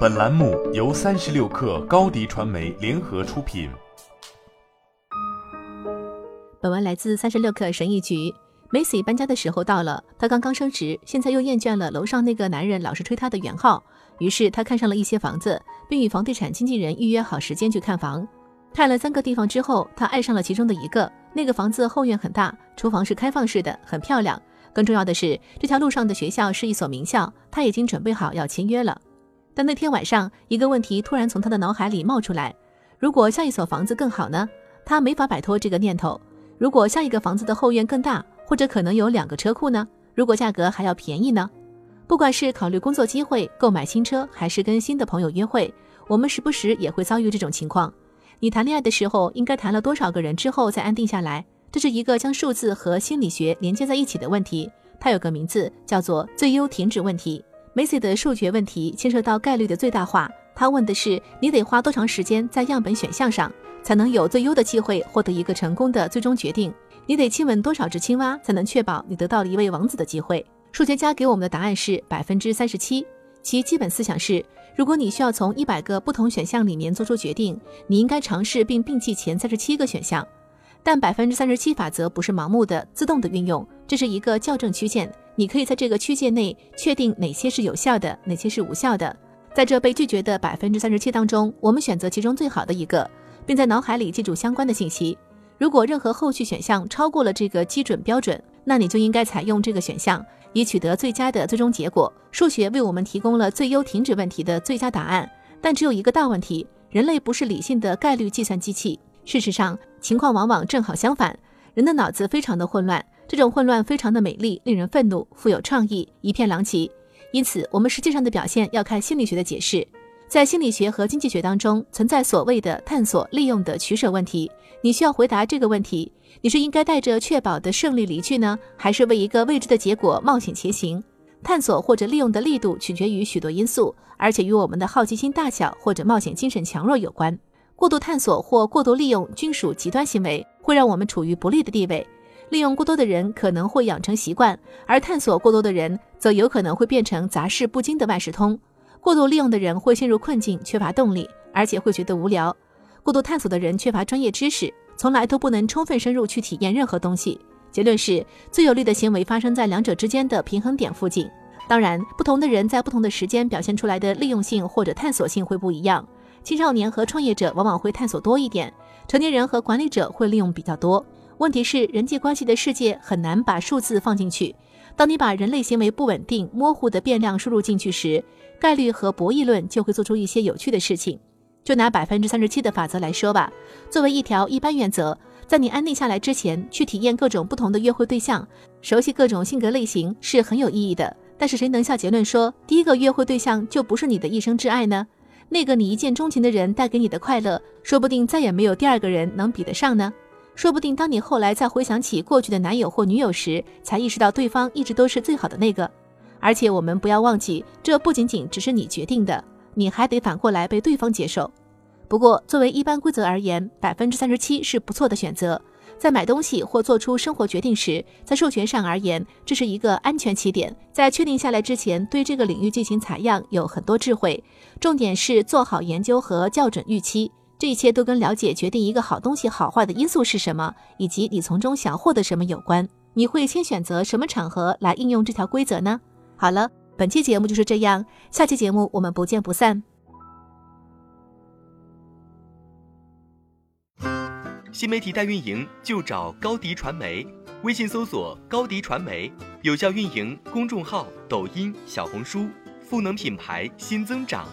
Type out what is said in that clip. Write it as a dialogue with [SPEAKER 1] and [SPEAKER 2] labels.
[SPEAKER 1] 本栏目由三十六氪高低传媒联合出品。
[SPEAKER 2] 本文来自三十六氪神译局。Macy 搬家的时候到了，她刚刚升职，现在又厌倦了楼上那个男人老是吹她的远号，于是她看上了一些房子，并与房地产经纪人预约好时间去看房。看了三个地方之后，她爱上了其中的一个。那个房子后院很大，厨房是开放式的，很漂亮。更重要的是，这条路上的学校是一所名校，他已经准备好要签约了。但那天晚上，一个问题突然从他的脑海里冒出来：如果下一所房子更好呢？他没法摆脱这个念头。如果下一个房子的后院更大，或者可能有两个车库呢？如果价格还要便宜呢？不管是考虑工作机会、购买新车，还是跟新的朋友约会，我们时不时也会遭遇这种情况。你谈恋爱的时候，应该谈了多少个人之后再安定下来？这是一个将数字和心理学连接在一起的问题，它有个名字叫做最优停止问题。Macy 的数学问题牵涉到概率的最大化，他问的是你得花多长时间在样本选项上。才能有最优的机会获得一个成功的最终决定。你得亲吻多少只青蛙，才能确保你得到了一位王子的机会？数学家给我们的答案是百分之三十七。其基本思想是：如果你需要从一百个不同选项里面做出决定，你应该尝试并摒弃前三十七个选项。但百分之三十七法则不是盲目的、自动的运用，这是一个校正曲线。你可以在这个区间内确定哪些是有效的，哪些是无效的。在这被拒绝的百分之三十七当中，我们选择其中最好的一个。并在脑海里记住相关的信息。如果任何后续选项超过了这个基准标准，那你就应该采用这个选项，以取得最佳的最终结果。数学为我们提供了最优停止问题的最佳答案，但只有一个大问题：人类不是理性的概率计算机器。事实上，情况往往正好相反，人的脑子非常的混乱，这种混乱非常的美丽，令人愤怒，富有创意，一片狼藉。因此，我们实际上的表现要看心理学的解释。在心理学和经济学当中，存在所谓的探索利用的取舍问题。你需要回答这个问题：你是应该带着确保的胜利离去呢，还是为一个未知的结果冒险前行？探索或者利用的力度取决于许多因素，而且与我们的好奇心大小或者冒险精神强弱有关。过度探索或过度利用均属极端行为，会让我们处于不利的地位。利用过多的人可能会养成习惯，而探索过多的人则有可能会变成杂事不精的万事通。过度利用的人会陷入困境，缺乏动力，而且会觉得无聊。过度探索的人缺乏专业知识，从来都不能充分深入去体验任何东西。结论是，最有利的行为发生在两者之间的平衡点附近。当然，不同的人在不同的时间表现出来的利用性或者探索性会不一样。青少年和创业者往往会探索多一点，成年人和管理者会利用比较多。问题是，人际关系的世界很难把数字放进去。当你把人类行为不稳定、模糊的变量输入进去时，概率和博弈论就会做出一些有趣的事情。就拿百分之三十七的法则来说吧，作为一条一般原则，在你安定下来之前，去体验各种不同的约会对象，熟悉各种性格类型是很有意义的。但是谁能下结论说，第一个约会对象就不是你的一生挚爱呢？那个你一见钟情的人带给你的快乐，说不定再也没有第二个人能比得上呢。说不定当你后来再回想起过去的男友或女友时，才意识到对方一直都是最好的那个。而且我们不要忘记，这不仅仅只是你决定的，你还得反过来被对方接受。不过，作为一般规则而言，百分之三十七是不错的选择。在买东西或做出生活决定时，在授权上而言，这是一个安全起点。在确定下来之前，对这个领域进行采样有很多智慧。重点是做好研究和校准预期。这一切都跟了解决定一个好东西好坏的因素是什么，以及你从中想获得什么有关。你会先选择什么场合来应用这条规则呢？好了，本期节目就是这样，下期节目我们不见不散。
[SPEAKER 3] 新媒体代运营就找高迪传媒，微信搜索高迪传媒，有效运营公众号、抖音、小红书，赋能品牌新增长。